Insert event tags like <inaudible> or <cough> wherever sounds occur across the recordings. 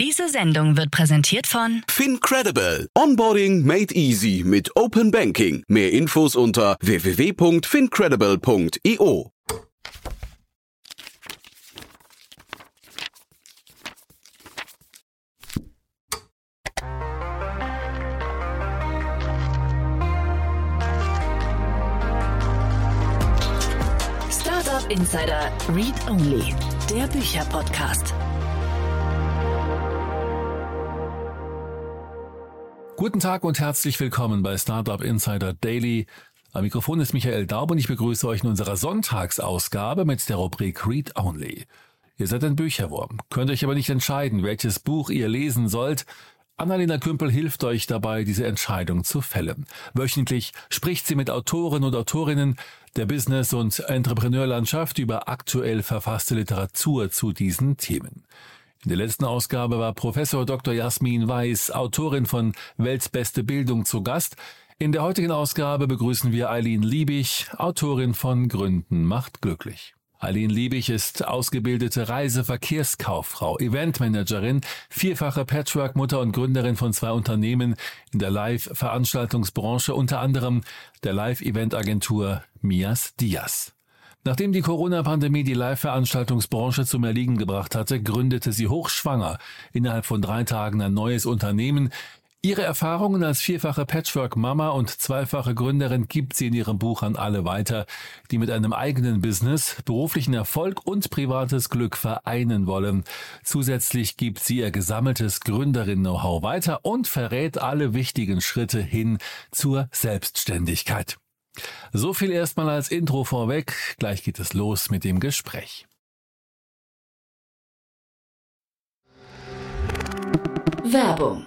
Diese Sendung wird präsentiert von FinCredible. Onboarding made easy mit Open Banking. Mehr Infos unter www.fincredible.io. Startup Insider Read Only, der Bücherpodcast. Guten Tag und herzlich willkommen bei Startup Insider Daily. Am Mikrofon ist Michael Daub und ich begrüße euch in unserer Sonntagsausgabe mit der Rubrik Read Only. Ihr seid ein Bücherwurm, könnt euch aber nicht entscheiden, welches Buch ihr lesen sollt. Annalena Kümpel hilft euch dabei, diese Entscheidung zu fällen. Wöchentlich spricht sie mit Autoren und Autorinnen der Business- und Entrepreneurlandschaft über aktuell verfasste Literatur zu diesen Themen. In der letzten Ausgabe war Professor Dr. Jasmin Weiß, Autorin von Weltbeste Bildung, zu Gast. In der heutigen Ausgabe begrüßen wir Eileen Liebig, Autorin von Gründen macht glücklich. Eileen Liebig ist ausgebildete Reiseverkehrskauffrau, Eventmanagerin, vierfache Patchwork-Mutter und Gründerin von zwei Unternehmen in der Live-Veranstaltungsbranche, unter anderem der Live-Event-Agentur Mias Diaz. Nachdem die Corona-Pandemie die Live-Veranstaltungsbranche zum Erliegen gebracht hatte, gründete sie hochschwanger innerhalb von drei Tagen ein neues Unternehmen, Ihre Erfahrungen als vierfache Patchwork-Mama und zweifache Gründerin gibt sie in ihrem Buch an alle weiter, die mit einem eigenen Business beruflichen Erfolg und privates Glück vereinen wollen. Zusätzlich gibt sie ihr gesammeltes Gründerin-Know-how weiter und verrät alle wichtigen Schritte hin zur Selbstständigkeit. So viel erstmal als Intro vorweg. Gleich geht es los mit dem Gespräch. Werbung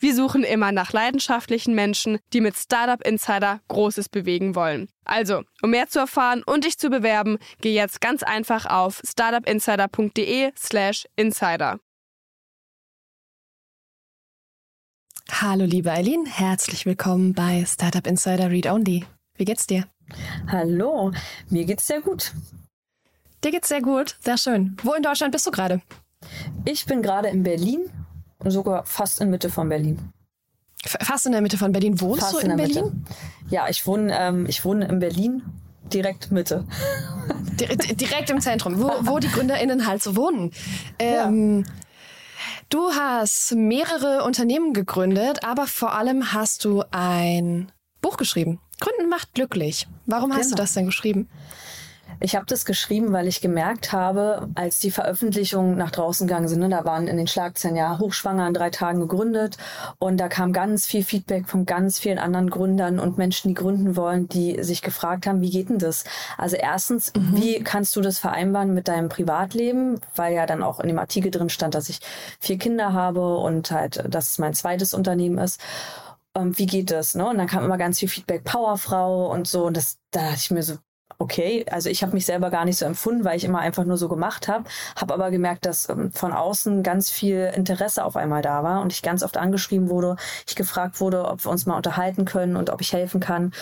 Wir suchen immer nach leidenschaftlichen Menschen, die mit Startup Insider Großes bewegen wollen. Also, um mehr zu erfahren und dich zu bewerben, geh jetzt ganz einfach auf startupinsider.de/slash insider. Hallo liebe Eileen, herzlich willkommen bei Startup Insider Read Only. Wie geht's dir? Hallo, mir geht's sehr gut. Dir geht's sehr gut, sehr schön. Wo in Deutschland bist du gerade? Ich bin gerade in Berlin sogar fast in Mitte von Berlin. Fast in der Mitte von Berlin. Wohnst fast du in, in Berlin? Mitte. Ja, ich wohne, ähm, ich wohne in Berlin, direkt Mitte. <laughs> direkt im Zentrum, wo, wo die GründerInnen halt so wohnen. Ähm, ja. Du hast mehrere Unternehmen gegründet, aber vor allem hast du ein Buch geschrieben. Gründen macht glücklich. Warum genau. hast du genau. das denn geschrieben? Ich habe das geschrieben, weil ich gemerkt habe, als die Veröffentlichungen nach draußen gegangen sind, ne, da waren in den Schlagzeilen ja hochschwanger in drei Tagen gegründet und da kam ganz viel Feedback von ganz vielen anderen Gründern und Menschen, die gründen wollen, die sich gefragt haben, wie geht denn das? Also erstens, mhm. wie kannst du das vereinbaren mit deinem Privatleben? Weil ja dann auch in dem Artikel drin stand, dass ich vier Kinder habe und halt, dass es mein zweites Unternehmen ist ähm, wie geht das? Ne? Und dann kam immer ganz viel Feedback, Powerfrau und so. Und das, da dachte ich mir so, okay. Also ich habe mich selber gar nicht so empfunden, weil ich immer einfach nur so gemacht habe. Habe aber gemerkt, dass ähm, von außen ganz viel Interesse auf einmal da war und ich ganz oft angeschrieben wurde, ich gefragt wurde, ob wir uns mal unterhalten können und ob ich helfen kann.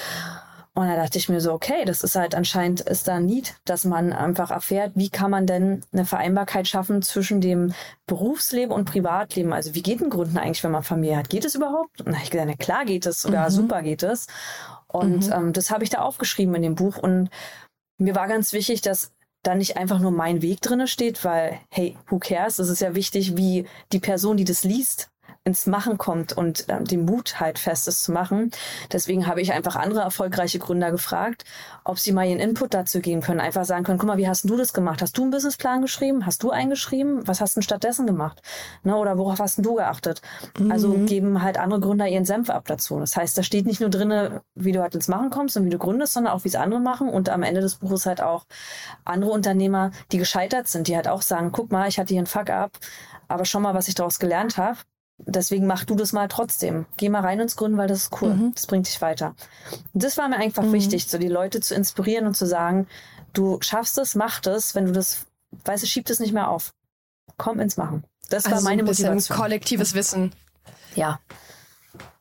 Und da dachte ich mir so, okay, das ist halt anscheinend ist da ein Need, dass man einfach erfährt, wie kann man denn eine Vereinbarkeit schaffen zwischen dem Berufsleben und Privatleben. Also wie geht ein Gründen eigentlich, wenn man Familie hat? Geht es überhaupt? Und da ich gesagt, na klar geht es, sogar mhm. super geht es. Und mhm. ähm, das habe ich da aufgeschrieben in dem Buch. Und mir war ganz wichtig, dass da nicht einfach nur mein Weg drinne steht, weil, hey, who cares? Es ist ja wichtig, wie die Person, die das liest, ins Machen kommt und ähm, den Mut halt festes zu machen. Deswegen habe ich einfach andere erfolgreiche Gründer gefragt, ob sie mal ihren Input dazu geben können. Einfach sagen können, guck mal, wie hast du das gemacht? Hast du einen Businessplan geschrieben? Hast du eingeschrieben? Was hast du stattdessen gemacht? Ne, oder worauf hast du geachtet? Also mhm. Also geben halt andere Gründer ihren Senf ab dazu. Das heißt, da steht nicht nur drinne, wie du halt ins Machen kommst und wie du gründest, sondern auch, wie es andere machen. Und am Ende des Buches halt auch andere Unternehmer, die gescheitert sind, die halt auch sagen, guck mal, ich hatte hier einen Fuck-up, aber schau mal, was ich daraus gelernt habe. Deswegen mach du das mal trotzdem. Geh mal rein ins Gründen, weil das ist cool. Mhm. Das bringt dich weiter. Und das war mir einfach mhm. wichtig, so die Leute zu inspirieren und zu sagen, du schaffst es, mach das, wenn du das, weißt du, schieb das nicht mehr auf. Komm ins Machen. Das also war meine ein Motivation. kollektives Wissen. Ja.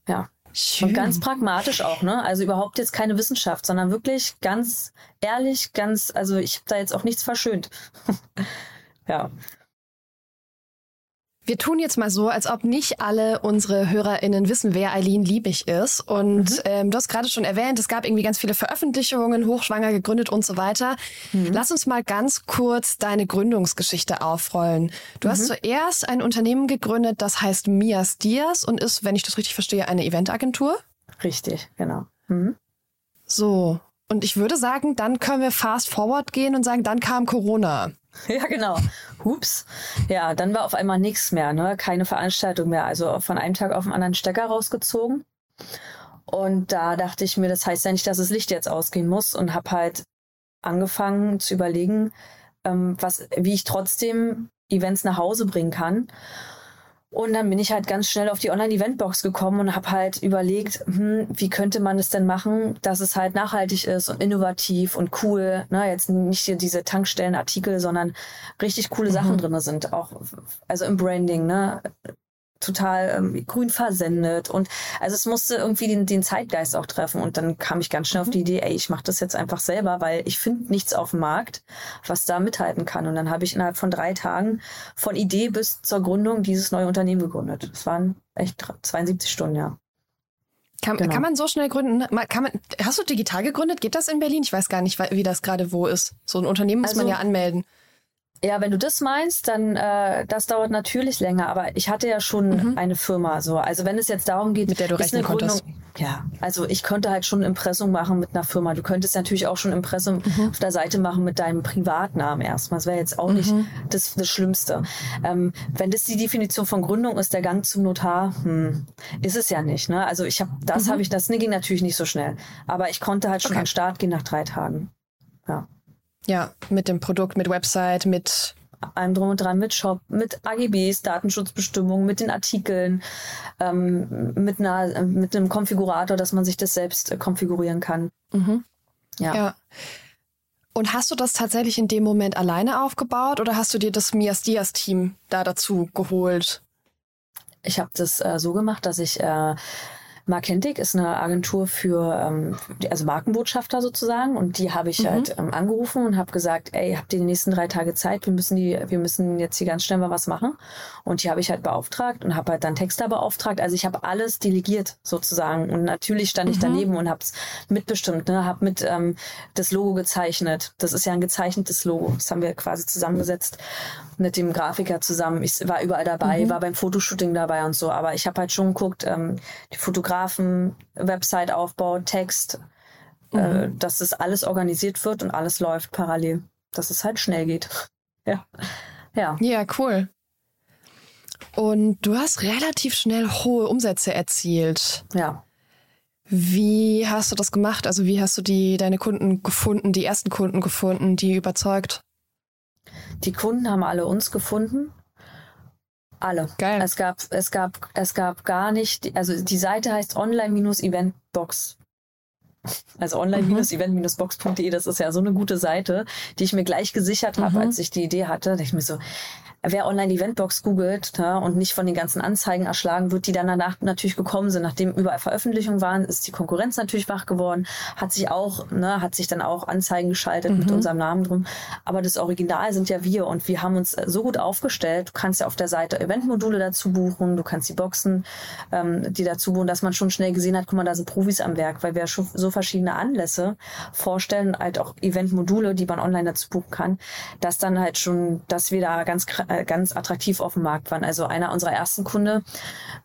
Ja. Schön. Und ganz pragmatisch auch, ne? Also überhaupt jetzt keine Wissenschaft, sondern wirklich ganz ehrlich, ganz, also ich habe da jetzt auch nichts verschönt. <laughs> ja. Wir tun jetzt mal so, als ob nicht alle unsere HörerInnen wissen, wer Eileen Liebig ist. Und mhm. ähm, du hast gerade schon erwähnt, es gab irgendwie ganz viele Veröffentlichungen, hochschwanger gegründet und so weiter. Mhm. Lass uns mal ganz kurz deine Gründungsgeschichte aufrollen. Du mhm. hast zuerst ein Unternehmen gegründet, das heißt Mias Dias und ist, wenn ich das richtig verstehe, eine Eventagentur. Richtig, genau. Mhm. So. Und ich würde sagen, dann können wir fast forward gehen und sagen, dann kam Corona. <laughs> Ja, genau. Hups. Ja, dann war auf einmal nichts mehr, ne? Keine Veranstaltung mehr. Also von einem Tag auf den anderen Stecker rausgezogen. Und da dachte ich mir, das heißt ja nicht, dass das Licht jetzt ausgehen muss und habe halt angefangen zu überlegen, ähm, was, wie ich trotzdem Events nach Hause bringen kann. Und dann bin ich halt ganz schnell auf die Online-Eventbox gekommen und habe halt überlegt, hm, wie könnte man es denn machen, dass es halt nachhaltig ist und innovativ und cool. Ne? Jetzt nicht hier diese Tankstellenartikel, sondern richtig coole mhm. Sachen drinne sind. Auch also im Branding, ne? Total ähm, grün versendet und also es musste irgendwie den, den Zeitgeist auch treffen und dann kam ich ganz schnell auf die. Idee, ey, ich mache das jetzt einfach selber, weil ich finde nichts auf dem Markt, was da mithalten kann und dann habe ich innerhalb von drei Tagen von Idee bis zur Gründung dieses neue Unternehmen gegründet. Das waren echt 72 Stunden, ja. Kann, genau. kann man so schnell gründen? Kann man, hast du digital gegründet? Geht das in Berlin? Ich weiß gar nicht, wie das gerade wo ist. So ein Unternehmen muss also, man ja anmelden. Ja, wenn du das meinst, dann äh, das dauert natürlich länger, aber ich hatte ja schon mhm. eine Firma so. Also wenn es jetzt darum geht, mit der du rechnen konntest. Ja, also ich konnte halt schon Impressum machen mit einer Firma. Du könntest natürlich auch schon Impressum mhm. auf der Seite machen mit deinem Privatnamen erstmal. Das wäre jetzt auch nicht mhm. das, das Schlimmste. Ähm, wenn das die Definition von Gründung ist, der Gang zum Notar, hm, ist es ja nicht. Ne? Also ich habe, das mhm. habe ich, das ging natürlich nicht so schnell. Aber ich konnte halt schon okay. an den Start gehen nach drei Tagen. Ja. Ja, mit dem Produkt, mit Website, mit allem drum und dran, mit Shop, mit AGBs, Datenschutzbestimmungen, mit den Artikeln, ähm, mit, einer, mit einem Konfigurator, dass man sich das selbst äh, konfigurieren kann. Mhm. Ja. ja. Und hast du das tatsächlich in dem Moment alleine aufgebaut oder hast du dir das Mias Dias Team da dazu geholt? Ich habe das äh, so gemacht, dass ich äh, Markentic ist eine Agentur für ähm, also Markenbotschafter sozusagen und die habe ich mhm. halt ähm, angerufen und habe gesagt, ey, habt ihr die nächsten drei Tage Zeit? Wir müssen die, wir müssen jetzt hier ganz schnell mal was machen. Und die habe ich halt beauftragt und habe halt dann Texter beauftragt. Also ich habe alles delegiert sozusagen und natürlich stand ich mhm. daneben und habe es mitbestimmt, ne, habe mit ähm, das Logo gezeichnet. Das ist ja ein gezeichnetes Logo. Das haben wir quasi zusammengesetzt mit dem Grafiker zusammen. Ich war überall dabei, mhm. war beim Fotoshooting dabei und so. Aber ich habe halt schon geguckt, ähm, die Fotografen, Website-Aufbau, Text, äh, mhm. äh, dass das alles organisiert wird und alles läuft parallel. Dass es halt schnell geht. <laughs> ja. Ja. Ja, cool. Und du hast relativ schnell hohe Umsätze erzielt. Ja. Wie hast du das gemacht? Also wie hast du die deine Kunden gefunden, die ersten Kunden gefunden, die überzeugt? Die Kunden haben alle uns gefunden. Alle. Geil. Es gab, es gab, es gab gar nicht, also die Seite heißt online-eventbox. Also online-event-box.de, das ist ja so eine gute Seite, die ich mir gleich gesichert habe, mhm. als ich die Idee hatte. Da dachte ich mir so, wer Online-Eventbox googelt ja, und nicht von den ganzen Anzeigen erschlagen wird, die dann danach natürlich gekommen sind, nachdem überall Veröffentlichungen waren, ist die Konkurrenz natürlich wach geworden, hat sich auch, ne, hat sich dann auch Anzeigen geschaltet mhm. mit unserem Namen drum. Aber das Original sind ja wir und wir haben uns so gut aufgestellt. Du kannst ja auf der Seite Eventmodule dazu buchen, du kannst die Boxen, ähm, die dazu buchen, dass man schon schnell gesehen hat, guck mal, da sind Profis am Werk, weil wir schon so verschiedene Anlässe vorstellen, halt auch Eventmodule, die man online dazu buchen kann, dass dann halt schon, dass wir da ganz, äh, ganz attraktiv auf dem Markt waren. Also einer unserer ersten Kunde,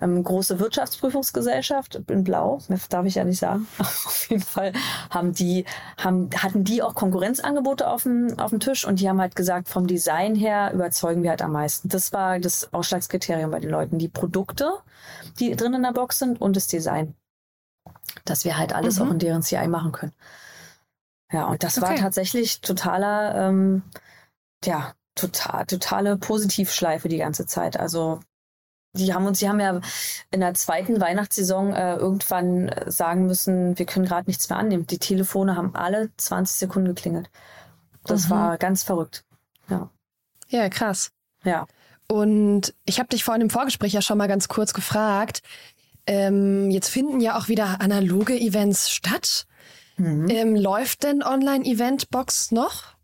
ähm, große Wirtschaftsprüfungsgesellschaft in Blau, darf ich ja nicht sagen. <laughs> auf jeden Fall haben die, haben, hatten die auch Konkurrenzangebote auf dem, auf dem Tisch und die haben halt gesagt, vom Design her überzeugen wir halt am meisten. Das war das Ausschlagskriterium bei den Leuten. Die Produkte, die drin in der Box sind und das Design dass wir halt alles mhm. auch in deren CI machen können. Ja, und das okay. war tatsächlich totaler, ähm, ja, total, totale Positivschleife die ganze Zeit. Also die haben uns, die haben ja in der zweiten Weihnachtssaison äh, irgendwann sagen müssen, wir können gerade nichts mehr annehmen. Die Telefone haben alle 20 Sekunden geklingelt. Das mhm. war ganz verrückt. Ja. Ja, krass. Ja. Und ich habe dich vorhin im Vorgespräch ja schon mal ganz kurz gefragt, ähm, jetzt finden ja auch wieder analoge Events statt. Mhm. Ähm, läuft denn Online-Event-Box noch?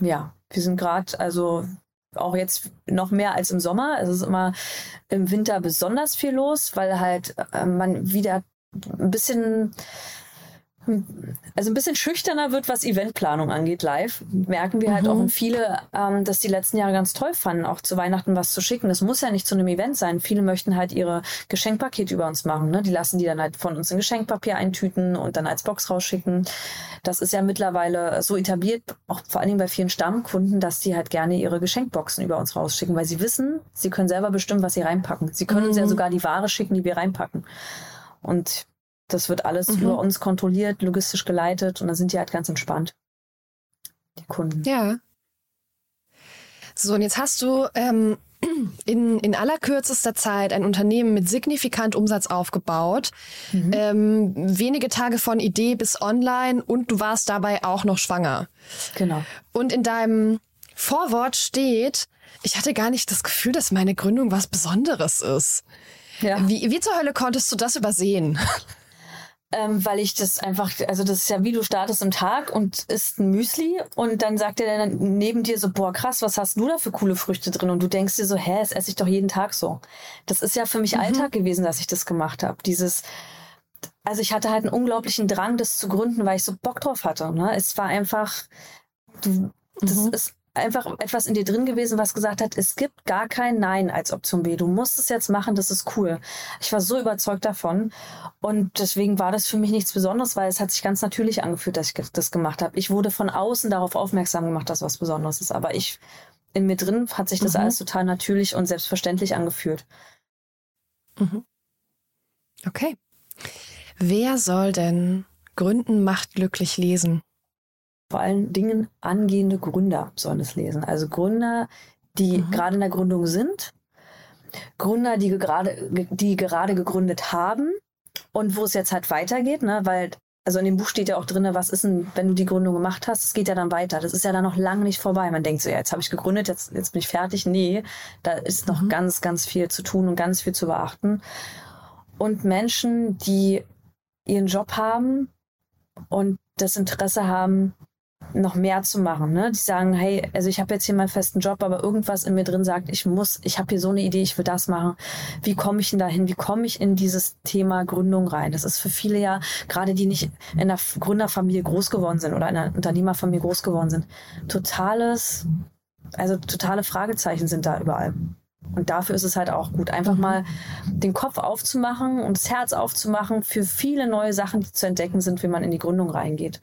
Ja, wir sind gerade, also auch jetzt noch mehr als im Sommer. Es ist immer im Winter besonders viel los, weil halt äh, man wieder ein bisschen also ein bisschen schüchterner wird, was Eventplanung angeht, live. Merken wir halt mhm. auch und viele, ähm, dass die letzten Jahre ganz toll fanden, auch zu Weihnachten was zu schicken. Das muss ja nicht zu einem Event sein. Viele möchten halt ihre Geschenkpakete über uns machen. Ne? Die lassen die dann halt von uns in Geschenkpapier eintüten und dann als Box rausschicken. Das ist ja mittlerweile so etabliert, auch vor allen Dingen bei vielen Stammkunden, dass die halt gerne ihre Geschenkboxen über uns rausschicken, weil sie wissen, sie können selber bestimmen, was sie reinpacken. Sie können mhm. uns ja mhm. sogar die Ware schicken, die wir reinpacken. Und das wird alles mhm. über uns kontrolliert, logistisch geleitet und da sind die halt ganz entspannt. Die Kunden. Ja. So, und jetzt hast du ähm, <clears throat> in, in allerkürzester Zeit ein Unternehmen mit signifikant Umsatz aufgebaut. Mhm. Ähm, wenige Tage von Idee bis online und du warst dabei auch noch schwanger. Genau. Und in deinem Vorwort steht, ich hatte gar nicht das Gefühl, dass meine Gründung was Besonderes ist. Ja. Wie, wie zur Hölle konntest du das übersehen? <laughs> ähm, weil ich das einfach, also das ist ja wie du startest im Tag und isst ein Müsli und dann sagt er dann neben dir so, boah krass, was hast du da für coole Früchte drin? Und du denkst dir so, hä, das esse ich doch jeden Tag so. Das ist ja für mich mhm. Alltag gewesen, dass ich das gemacht habe. Dieses, also ich hatte halt einen unglaublichen Drang, das zu gründen, weil ich so Bock drauf hatte. Ne? Es war einfach, du, das mhm. ist einfach etwas in dir drin gewesen, was gesagt hat, es gibt gar kein Nein als Option B. Du musst es jetzt machen, das ist cool. Ich war so überzeugt davon und deswegen war das für mich nichts Besonderes, weil es hat sich ganz natürlich angefühlt, dass ich das gemacht habe. Ich wurde von außen darauf aufmerksam gemacht, dass was Besonderes ist, aber ich in mir drin hat sich das mhm. alles total natürlich und selbstverständlich angefühlt. Mhm. Okay. Wer soll denn Gründen macht glücklich lesen? Vor allen Dingen angehende Gründer sollen es lesen. Also Gründer, die mhm. gerade in der Gründung sind, Gründer, die gerade, die gerade gegründet haben und wo es jetzt halt weitergeht, ne, weil also in dem Buch steht ja auch drin, was ist denn, wenn du die Gründung gemacht hast, es geht ja dann weiter. Das ist ja dann noch lange nicht vorbei. Man denkt so, ja, jetzt habe ich gegründet, jetzt, jetzt bin ich fertig. Nee, da ist noch mhm. ganz, ganz viel zu tun und ganz viel zu beachten. Und Menschen, die ihren Job haben und das Interesse haben, noch mehr zu machen. Ne? Die sagen, hey, also ich habe jetzt hier meinen festen Job, aber irgendwas in mir drin sagt, ich muss, ich habe hier so eine Idee, ich will das machen. Wie komme ich denn dahin? Wie komme ich in dieses Thema Gründung rein? Das ist für viele ja, gerade die nicht in einer Gründerfamilie groß geworden sind oder in einer Unternehmerfamilie groß geworden sind, totales, also totale Fragezeichen sind da überall. Und dafür ist es halt auch gut, einfach mal den Kopf aufzumachen und das Herz aufzumachen für viele neue Sachen, die zu entdecken sind, wie man in die Gründung reingeht.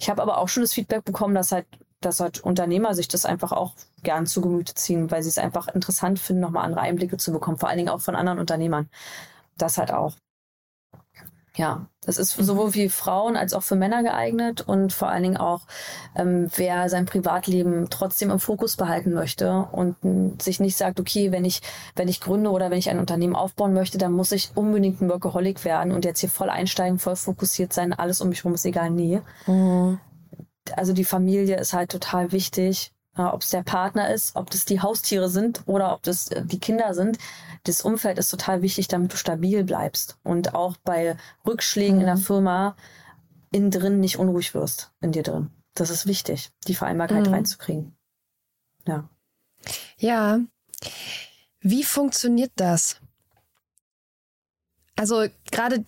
Ich habe aber auch schon das Feedback bekommen, dass halt, dass halt Unternehmer sich das einfach auch gern zu Gemüte ziehen, weil sie es einfach interessant finden, nochmal andere Einblicke zu bekommen, vor allen Dingen auch von anderen Unternehmern. Das halt auch. Ja, das ist sowohl für Frauen als auch für Männer geeignet und vor allen Dingen auch, ähm, wer sein Privatleben trotzdem im Fokus behalten möchte und sich nicht sagt, okay, wenn ich, wenn ich gründe oder wenn ich ein Unternehmen aufbauen möchte, dann muss ich unbedingt ein Workaholic werden und jetzt hier voll einsteigen, voll fokussiert sein, alles um mich herum ist egal. Nee. Mhm. Also die Familie ist halt total wichtig. Ja, ob es der Partner ist, ob das die Haustiere sind oder ob das äh, die Kinder sind das Umfeld ist total wichtig, damit du stabil bleibst und auch bei Rückschlägen mhm. in der mhm. Firma innen drin nicht unruhig wirst, in dir drin. Das ist wichtig, die Vereinbarkeit mhm. reinzukriegen. Ja. Ja. Wie funktioniert das? Also gerade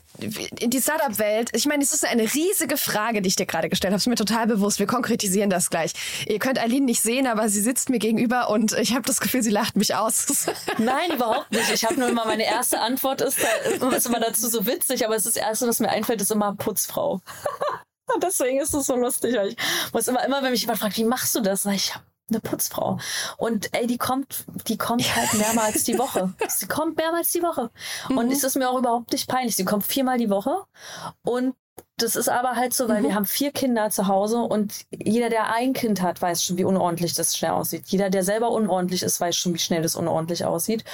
in die Startup-Welt, ich meine, es ist eine riesige Frage, die ich dir gerade gestellt habe. Ist mir total bewusst. Wir konkretisieren das gleich. Ihr könnt Aline nicht sehen, aber sie sitzt mir gegenüber und ich habe das Gefühl, sie lacht mich aus. <laughs> Nein, überhaupt nicht. Ich habe nur immer meine erste Antwort ist, ist immer dazu so witzig, aber es ist das erste, was mir einfällt, ist immer Putzfrau. <laughs> Deswegen ist es so lustig. Ich muss immer, immer, wenn mich jemand fragt, wie machst du das? Ich, habe eine Putzfrau. Und ey, die kommt, die kommt halt mehrmals die Woche. <laughs> Sie kommt mehrmals die Woche. Und mhm. es ist mir auch überhaupt nicht peinlich. Sie kommt viermal die Woche. Und das ist aber halt so, weil mhm. wir haben vier Kinder zu Hause und jeder, der ein Kind hat, weiß schon, wie unordentlich das schnell aussieht. Jeder, der selber unordentlich ist, weiß schon, wie schnell das unordentlich aussieht.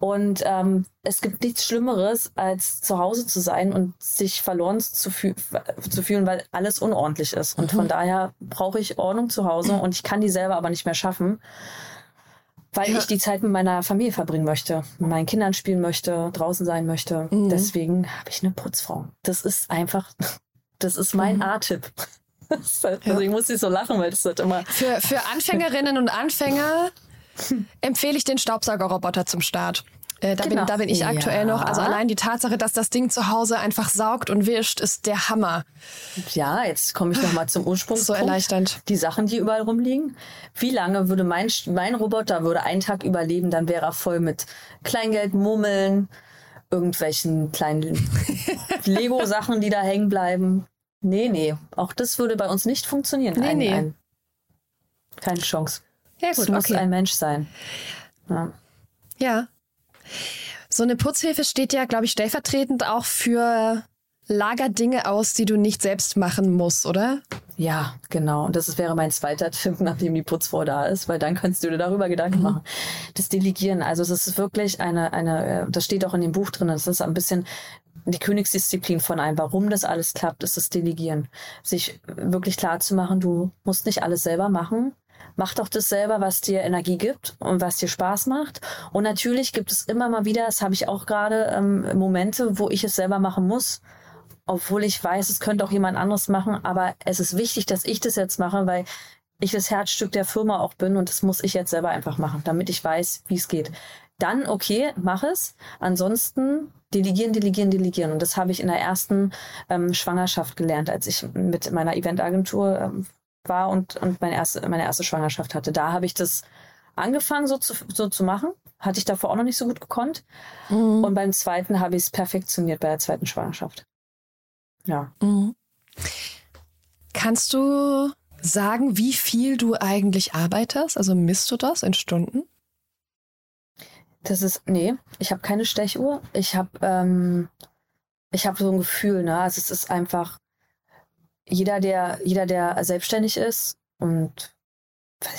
Und ähm, es gibt nichts Schlimmeres, als zu Hause zu sein und sich verloren zu, füh zu fühlen, weil alles unordentlich ist. Und mhm. von daher brauche ich Ordnung zu Hause und ich kann die selber aber nicht mehr schaffen weil ja. ich die Zeit mit meiner Familie verbringen möchte, mit meinen Kindern spielen möchte, draußen sein möchte. Mhm. Deswegen habe ich eine Putzfrau. Das ist einfach, <laughs> das ist mein mhm. A-Tipp. <laughs> Halt, also ich muss nicht so lachen, weil das wird immer. Für, für Anfängerinnen und Anfänger <laughs> empfehle ich den Staubsaugerroboter zum Start. Äh, da, genau. bin, da bin ich ja. aktuell noch. Also allein die Tatsache, dass das Ding zu Hause einfach saugt und wischt, ist der Hammer. Ja, jetzt komme ich nochmal zum Ursprung. So erleichternd. Die Sachen, die überall rumliegen. Wie lange würde mein, mein Roboter würde einen Tag überleben, dann wäre er voll mit Kleingeld, Mummeln, irgendwelchen kleinen <laughs> Lego-Sachen, die da hängen bleiben. Nee, nee. Auch das würde bei uns nicht funktionieren. Nee, ein, nee. Ein, keine Chance. Ja, gut, es muss okay. ein Mensch sein. Ja. ja. So eine Putzhilfe steht ja, glaube ich, stellvertretend auch für Lagerdinge aus, die du nicht selbst machen musst, oder? Ja, genau. Und das wäre mein zweiter Tipp, nachdem die Putzfrau da ist, weil dann kannst du dir darüber Gedanken mhm. machen. Das Delegieren, also es ist wirklich eine, eine, äh, das steht auch in dem Buch drin, das ist ein bisschen die Königsdisziplin von einem. Warum das alles klappt, ist das Delegieren. Sich wirklich klar zu machen, du musst nicht alles selber machen. Mach doch das selber, was dir Energie gibt und was dir Spaß macht. Und natürlich gibt es immer mal wieder, das habe ich auch gerade, ähm, Momente, wo ich es selber machen muss. Obwohl ich weiß, es könnte auch jemand anderes machen. Aber es ist wichtig, dass ich das jetzt mache, weil ich das Herzstück der Firma auch bin und das muss ich jetzt selber einfach machen, damit ich weiß, wie es geht. Dann, okay, mach es. Ansonsten delegieren, delegieren, delegieren. Und das habe ich in der ersten ähm, Schwangerschaft gelernt, als ich mit meiner Eventagentur ähm, war und, und meine, erste, meine erste Schwangerschaft hatte. Da habe ich das angefangen so zu, so zu machen. Hatte ich davor auch noch nicht so gut gekonnt. Mhm. Und beim zweiten habe ich es perfektioniert bei der zweiten Schwangerschaft. Ja. Mhm. Kannst du sagen, wie viel du eigentlich arbeitest? Also misst du das in Stunden? Das ist, nee, ich habe keine Stechuhr. Ich habe ähm, ich habe so ein Gefühl, ne? Also es ist einfach, jeder, der, jeder, der selbstständig ist und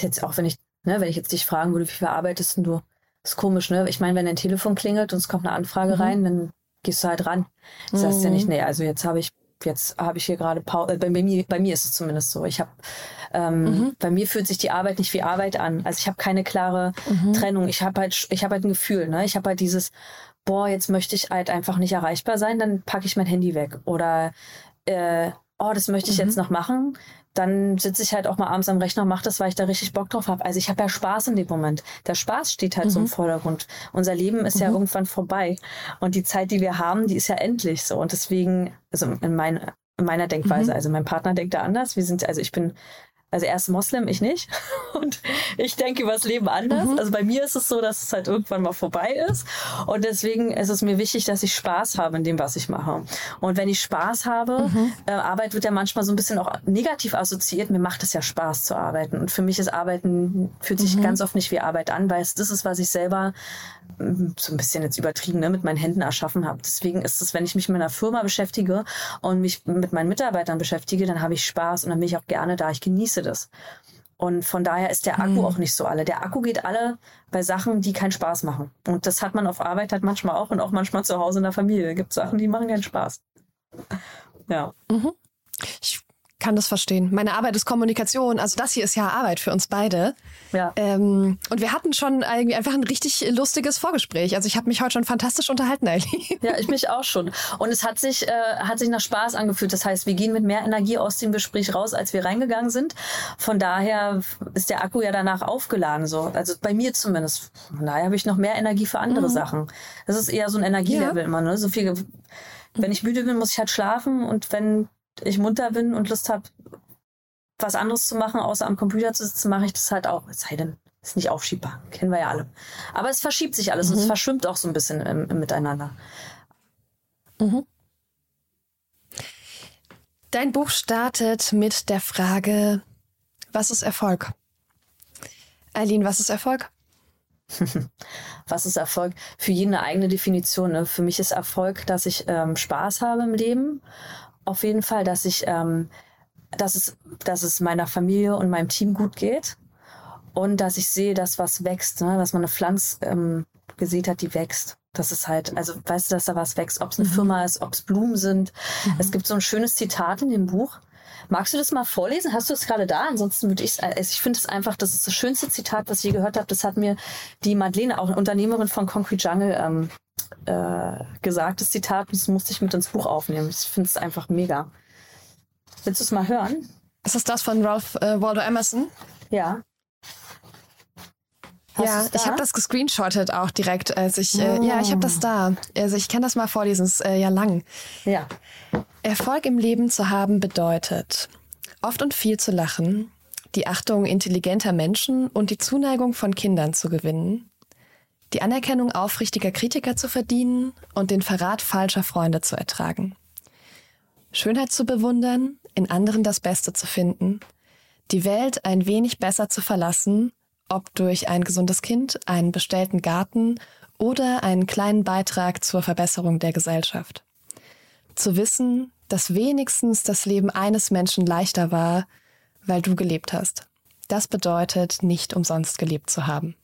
jetzt auch wenn ich, ne, wenn ich jetzt dich fragen würde, wie viel arbeitest du? ist komisch, ne? Ich meine, wenn dein Telefon klingelt und es kommt eine Anfrage mhm. rein, dann gehst du halt ran. Das mhm. heißt ja nicht, nee, also jetzt habe ich, jetzt habe ich hier gerade Pause. Äh, bei, mir, bei mir ist es zumindest so. Ich habe, ähm, mhm. bei mir fühlt sich die Arbeit nicht wie Arbeit an. Also ich habe keine klare mhm. Trennung. Ich habe halt, ich habe halt ein Gefühl, ne? Ich habe halt dieses, boah, jetzt möchte ich halt einfach nicht erreichbar sein, dann packe ich mein Handy weg. Oder äh, oh, das möchte ich mhm. jetzt noch machen, dann sitze ich halt auch mal abends am Rechner und mache das, weil ich da richtig Bock drauf habe. Also ich habe ja Spaß in dem Moment. Der Spaß steht halt mhm. so im mhm. Vordergrund. Unser Leben ist mhm. ja irgendwann vorbei. Und die Zeit, die wir haben, die ist ja endlich so. Und deswegen, also in, mein, in meiner Denkweise, mhm. also mein Partner denkt da anders. Wir sind, also ich bin also er ist Moslem, ich nicht. <laughs> Und ich denke über das Leben anders. Mhm. Also bei mir ist es so, dass es halt irgendwann mal vorbei ist. Und deswegen ist es mir wichtig, dass ich Spaß habe in dem, was ich mache. Und wenn ich Spaß habe, mhm. äh, Arbeit wird ja manchmal so ein bisschen auch negativ assoziiert. Mir macht es ja Spaß zu arbeiten. Und für mich ist Arbeiten, fühlt sich mhm. ganz oft nicht wie Arbeit an, weil es das ist, was ich selber so ein bisschen jetzt übertrieben, ne, mit meinen Händen erschaffen habe. Deswegen ist es, wenn ich mich mit einer Firma beschäftige und mich mit meinen Mitarbeitern beschäftige, dann habe ich Spaß und dann bin ich auch gerne da. Ich genieße das. Und von daher ist der Akku mhm. auch nicht so alle. Der Akku geht alle bei Sachen, die keinen Spaß machen. Und das hat man auf Arbeit halt manchmal auch und auch manchmal zu Hause in der Familie. Es gibt Sachen, die machen keinen Spaß. Ja. Mhm. Ich kann das verstehen. Meine Arbeit ist Kommunikation. Also das hier ist ja Arbeit für uns beide. Ja. Ähm, und wir hatten schon irgendwie einfach ein richtig lustiges Vorgespräch. Also ich habe mich heute schon fantastisch unterhalten, Ellie. Ja, ich mich auch schon. Und es hat sich, äh, hat sich nach Spaß angefühlt. Das heißt, wir gehen mit mehr Energie aus dem Gespräch raus, als wir reingegangen sind. Von daher ist der Akku ja danach aufgeladen. So. Also bei mir zumindest. Von daher habe ich noch mehr Energie für andere mhm. Sachen. Das ist eher so ein Energielevel ja. immer. Ne? So viel, wenn ich müde bin, muss ich halt schlafen. Und wenn ich munter bin und Lust habe, was anderes zu machen, außer am Computer zu sitzen, mache ich das halt auch. Es sei denn, ist nicht aufschiebbar. Kennen wir ja alle. Aber es verschiebt sich alles mhm. und es mhm. verschwimmt auch so ein bisschen im, im Miteinander. Mhm. Dein Buch startet mit der Frage, was ist Erfolg? Eileen, was ist Erfolg? <laughs> was ist Erfolg? Für jeden eine eigene Definition. Ne? Für mich ist Erfolg, dass ich ähm, Spaß habe im Leben auf jeden Fall, dass ich, ähm, dass es, dass es meiner Familie und meinem Team gut geht und dass ich sehe, dass was wächst, ne? dass man eine Pflanze ähm, gesehen hat, die wächst. Das ist halt, also weißt du, dass da was wächst, ob es eine mhm. Firma ist, ob es Blumen sind. Mhm. Es gibt so ein schönes Zitat in dem Buch. Magst du das mal vorlesen? Hast du es gerade da? Ansonsten würde ich also ich finde es einfach, das ist das schönste Zitat, was ich je gehört habe. Das hat mir die Madeleine, auch eine Unternehmerin von Concrete Jungle, ähm, äh, gesagtes Zitat, das musste ich mit ins Buch aufnehmen. Ich finde es einfach mega. Willst du es mal hören? Ist das das von Ralph äh, Waldo Emerson? Ja. Hast ja, ich habe das gescreenshottet auch direkt. Als ich, oh. äh, ja, ich habe das da. Also ich kann das mal vorlesen, es ist äh, ja lang. Ja. Erfolg im Leben zu haben bedeutet, oft und viel zu lachen, die Achtung intelligenter Menschen und die Zuneigung von Kindern zu gewinnen, die Anerkennung aufrichtiger Kritiker zu verdienen und den Verrat falscher Freunde zu ertragen. Schönheit zu bewundern, in anderen das Beste zu finden, die Welt ein wenig besser zu verlassen, ob durch ein gesundes Kind, einen bestellten Garten oder einen kleinen Beitrag zur Verbesserung der Gesellschaft. Zu wissen, dass wenigstens das Leben eines Menschen leichter war, weil du gelebt hast. Das bedeutet, nicht umsonst gelebt zu haben.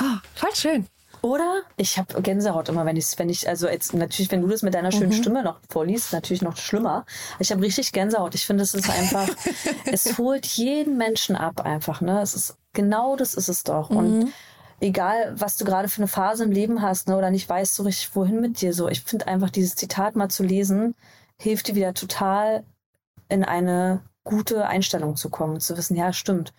Oh, voll schön. Oder? Ich habe Gänsehaut immer, wenn ich, wenn ich, also jetzt natürlich, wenn du das mit deiner schönen mhm. Stimme noch vorliest, natürlich noch schlimmer. Ich habe richtig Gänsehaut. Ich finde, es ist einfach, <laughs> es holt jeden Menschen ab einfach. Ne, es ist genau das ist es doch. Mhm. Und egal, was du gerade für eine Phase im Leben hast, ne, oder nicht weißt so richtig, wohin mit dir. So, ich finde einfach dieses Zitat mal zu lesen, hilft dir wieder total in eine gute Einstellung zu kommen, zu wissen, ja, stimmt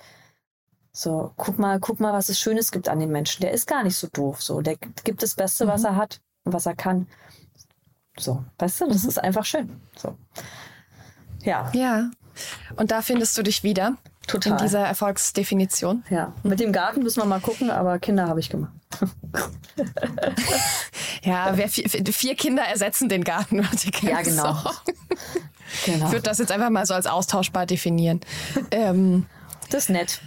so, guck mal, guck mal, was es Schönes gibt an dem Menschen. Der ist gar nicht so doof. So, der gibt das Beste, was mhm. er hat und was er kann. So, weißt du, das mhm. ist einfach schön. So. Ja. Ja. Und da findest du dich wieder. Total. In dieser Erfolgsdefinition. Ja. Mit dem Garten müssen wir mal gucken, aber Kinder habe ich gemacht. <laughs> ja, wer vier, vier, Kinder ersetzen den Garten. <laughs> Ja, genau. <laughs> genau. Ich würde das jetzt einfach mal so als austauschbar definieren. ähm, das ist nett.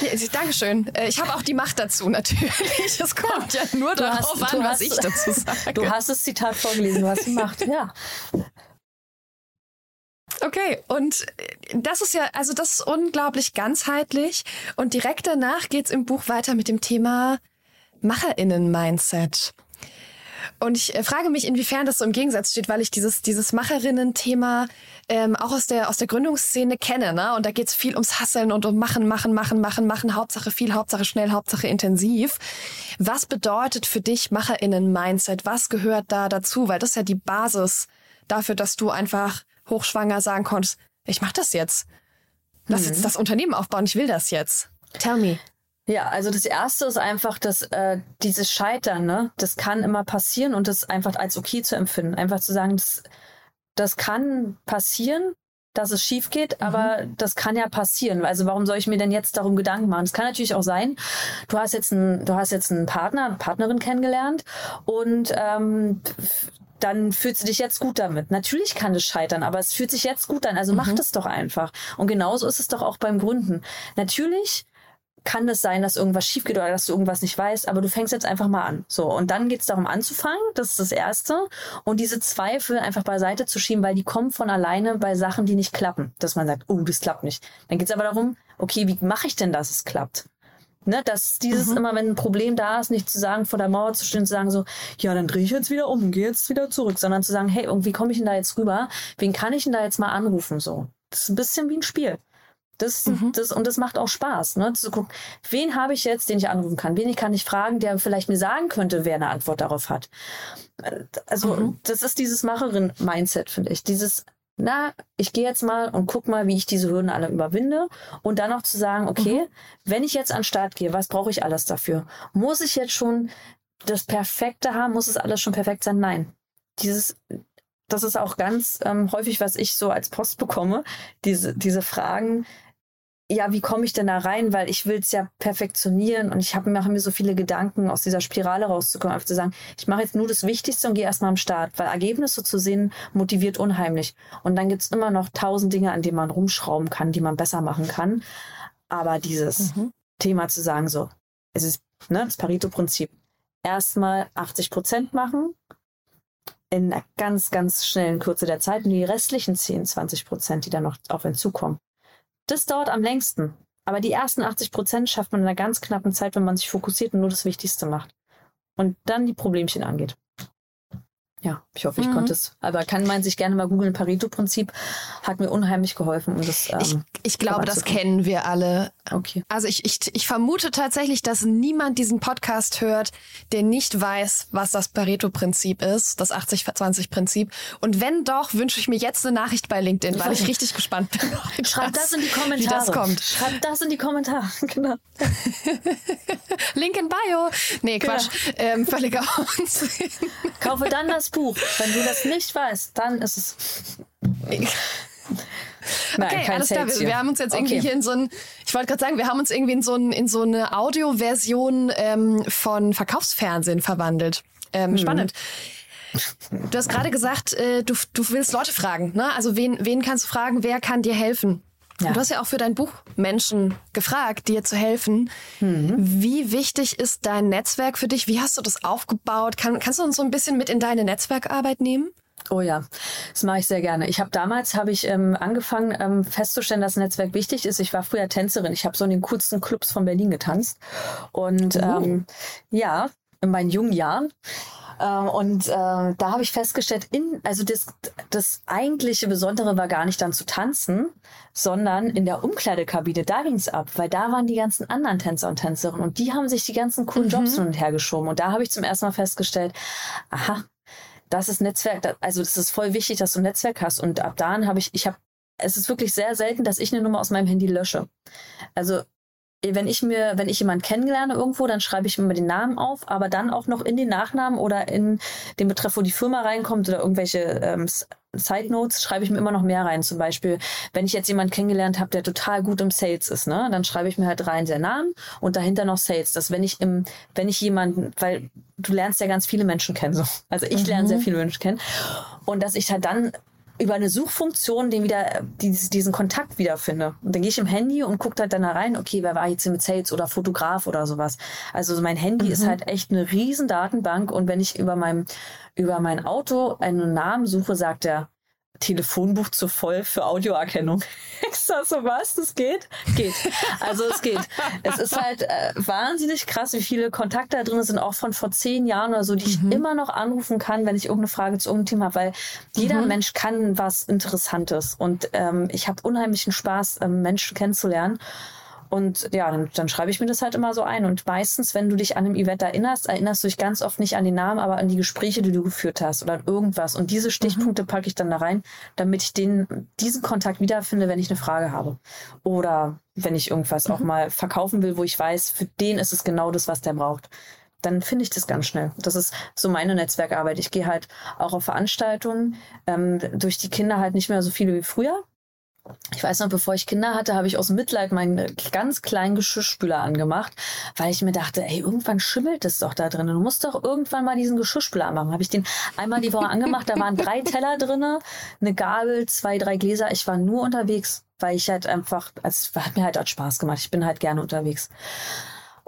Ja, Dankeschön. Äh, ich habe auch die Macht dazu, natürlich. Es kommt ja, nur du darauf hast, an, was hast, ich dazu sage. Du hast das Zitat vorgelesen, du hast die Macht, ja. Okay, und das ist ja, also das ist unglaublich ganzheitlich. Und direkt danach geht es im Buch weiter mit dem Thema MacherInnen-Mindset. Und ich äh, frage mich, inwiefern das so im Gegensatz steht, weil ich dieses, dieses Macherinnen-Thema ähm, auch aus der, aus der Gründungsszene kenne. Ne? Und da geht es viel ums Hasseln und um Machen, Machen, Machen, Machen, Machen. Hauptsache viel, Hauptsache schnell, Hauptsache intensiv. Was bedeutet für dich MacherInnen-Mindset? Was gehört da dazu? Weil das ist ja die Basis dafür, dass du einfach hochschwanger sagen konntest, ich mach das jetzt. Lass mhm. jetzt das Unternehmen aufbauen, ich will das jetzt. Tell me. Ja, also das erste ist einfach, dass äh, dieses Scheitern, ne, das kann immer passieren und das einfach als okay zu empfinden. Einfach zu sagen, das, das kann passieren, dass es schief geht, mhm. aber das kann ja passieren. Also warum soll ich mir denn jetzt darum Gedanken machen? Es kann natürlich auch sein, du hast jetzt einen, du hast jetzt einen Partner, eine Partnerin kennengelernt und ähm, dann fühlst du dich jetzt gut damit. Natürlich kann es scheitern, aber es fühlt sich jetzt gut an. Also mhm. mach das doch einfach. Und genauso ist es doch auch beim Gründen. Natürlich kann es sein, dass irgendwas schief geht oder dass du irgendwas nicht weißt, aber du fängst jetzt einfach mal an. So, und dann geht es darum anzufangen, das ist das Erste. Und diese Zweifel einfach beiseite zu schieben, weil die kommen von alleine bei Sachen, die nicht klappen. Dass man sagt, oh, das klappt nicht. Dann geht es aber darum, okay, wie mache ich denn, dass es klappt? Ne, dass dieses Mhm. immer, wenn ein Problem da ist, nicht zu sagen, vor der Mauer zu stehen, zu sagen so, ja, dann drehe ich jetzt wieder um, gehe jetzt wieder zurück, sondern zu sagen, hey, irgendwie komme ich denn da jetzt rüber? Wen kann ich denn da jetzt mal anrufen? So, das ist ein bisschen wie ein Spiel. Das, Mhm. das, und das macht auch Spaß, ne? Zu gucken, wen habe ich jetzt, den ich anrufen kann? Wen kann ich fragen, der vielleicht mir sagen könnte, wer eine Antwort darauf hat? Also, Mhm. das ist dieses Macherin-Mindset, finde ich. Dieses, na, ich gehe jetzt mal und guck mal, wie ich diese Hürden alle überwinde. Und dann auch zu sagen, okay, Mhm. wenn ich jetzt an den Start gehe, was brauche ich alles dafür? Muss ich jetzt schon das Perfekte haben? Muss es alles schon perfekt sein? Nein. Dieses, das ist auch ganz ähm, häufig, was ich so als Post bekomme, diese, diese Fragen, ja, wie komme ich denn da rein? Weil ich will es ja perfektionieren und ich habe mache mir so viele Gedanken, aus dieser Spirale rauszukommen, einfach zu sagen, ich mache jetzt nur das Wichtigste und gehe erstmal am Start, weil Ergebnisse zu sehen motiviert unheimlich. Und dann gibt's immer noch tausend Dinge, an denen man rumschrauben kann, die man besser machen kann. Aber dieses Mhm. Thema zu sagen, so, es ist ne, das Pareto-Prinzip. Erstmal 80 Prozent machen, in einer ganz, ganz schnellen Kürze der Zeit und die restlichen 10, 20 Prozent, die dann noch auf einen zukommen. Das dauert am längsten. Aber die ersten 80 Prozent schafft man in einer ganz knappen Zeit, wenn man sich fokussiert und nur das Wichtigste macht. Und dann die Problemchen angeht. Ja, ich hoffe, ich Mhm. konnte es. Aber kann man sich gerne mal googeln. Pareto-Prinzip hat mir unheimlich geholfen, um das. Ich, Ähm, ich glaube, das kennen wir alle. okay. Also ich, ich, ich vermute tatsächlich, dass niemand diesen Podcast hört, der nicht weiß, was das Pareto-Prinzip ist, das 80-20-Prinzip. Und wenn doch, wünsche ich mir jetzt eine Nachricht bei LinkedIn, weil ich <laughs> richtig gespannt bin. Schreibt das in die Kommentare. Wie das kommt. Schreibt das in die Kommentare. <laughs> Genau. <laughs> Link in Bio. Nee, Quatsch. Ähm, völliger Unsinn. Kaufe dann das Buch. Wenn du das nicht weißt, dann ist es. <laughs> Nein, Okay, alles klar. Wir, wir haben uns jetzt irgendwie Okay. hier in so ein, ich wollte gerade sagen, wir haben uns irgendwie in so, ein, in so eine Audioversion ähm, von Verkaufsfernsehen verwandelt. Ähm, Mhm. Spannend. Du hast gerade gesagt, äh, du, du willst Leute fragen. Ne? Also wen, wen kannst du fragen, wer kann dir helfen? Ja. Du hast ja auch für dein Buch Menschen gefragt, dir zu helfen. Mhm. Wie wichtig ist dein Netzwerk für dich? Wie hast du das aufgebaut? Kann, kannst du uns so ein bisschen mit in deine Netzwerkarbeit nehmen? Oh ja, das mache ich sehr gerne. Ich habe damals habe ich ähm, angefangen ähm, festzustellen, dass Netzwerk wichtig ist. Ich war früher Tänzerin. Ich habe so in den coolsten Clubs von Berlin getanzt und ähm, ja, in meinen jungen Jahren. Ähm, und äh, da habe ich festgestellt, in, also das, das eigentliche Besondere war gar nicht dann zu tanzen, sondern in der Umkleidekabine, da ging's ab, weil da waren die ganzen anderen Tänzer und Tänzerinnen und die haben sich die ganzen coolen Jobs hin und her geschoben. Und da habe ich zum ersten Mal festgestellt, aha, das ist Netzwerk, also das ist voll wichtig, dass du ein Netzwerk hast. Und ab dann habe ich, ich habe, es ist wirklich sehr selten, dass ich eine Nummer aus meinem Handy lösche. Also wenn ich mir, wenn ich jemanden kennenlerne irgendwo, dann schreibe ich mir immer den Namen auf, aber dann auch noch in den Nachnamen oder in den Betreff, wo die Firma reinkommt oder irgendwelche ähm, Side Notes, schreibe ich mir immer noch mehr rein. Zum Beispiel, wenn ich jetzt jemanden kennengelernt habe, der total gut im Sales ist, ne, dann schreibe ich mir halt rein den Namen und dahinter noch Sales. Dass wenn ich im, wenn ich jemanden, weil du lernst ja ganz viele Menschen kennen, so. Also ich lerne sehr viele Menschen kennen. Und dass ich halt dann über eine Suchfunktion den wieder, diesen, Kontakt wiederfinde. Und dann gehe ich im Handy und gucke halt dann da rein, okay, wer war jetzt hier mit Sales oder Fotograf oder sowas. Also mein Handy ist halt echt eine riesen Datenbank und wenn ich über meinem, über mein Auto einen Namen suche, sagt er, Telefonbuch zu voll für Audioerkennung. <laughs> Ich sag so, was? Das geht? Geht. Also es geht. Es ist halt äh, wahnsinnig krass, wie viele Kontakte da drin sind, auch von vor zehn Jahren oder so, die ich immer noch anrufen kann, wenn ich irgendeine Frage zu irgendeinem Thema habe, weil jeder Mensch kann was Interessantes. Und ähm, ich habe unheimlichen Spaß, ähm, Menschen kennenzulernen. Und ja, dann, dann schreibe ich mir das halt immer so ein. Und meistens, wenn du dich an einem Event erinnerst, erinnerst du dich ganz oft nicht an den Namen, aber an die Gespräche, die du geführt hast oder an irgendwas. Und diese Stichpunkte packe ich dann da rein, damit ich den, diesen Kontakt wiederfinde, wenn ich eine Frage habe. Oder wenn ich irgendwas auch mal verkaufen will, wo ich weiß, für den ist es genau das, was der braucht. Dann finde ich das ganz schnell. Das ist so meine Netzwerkarbeit. Ich gehe halt auch auf Veranstaltungen, ähm, durch die Kinder halt nicht mehr so viele wie früher. Ich weiß noch, bevor ich Kinder hatte, habe ich aus Mitleid meinen ganz kleinen Geschirrspüler angemacht, weil ich mir dachte, ey, irgendwann schimmelt es doch da drin. Du musst doch irgendwann mal diesen Geschirrspüler anmachen. Habe ich den einmal die Woche angemacht, da waren drei Teller drinne, eine Gabel, zwei, drei Gläser. Ich war nur unterwegs, weil ich halt einfach, es hat mir halt, halt Spaß gemacht. Ich bin halt gerne unterwegs.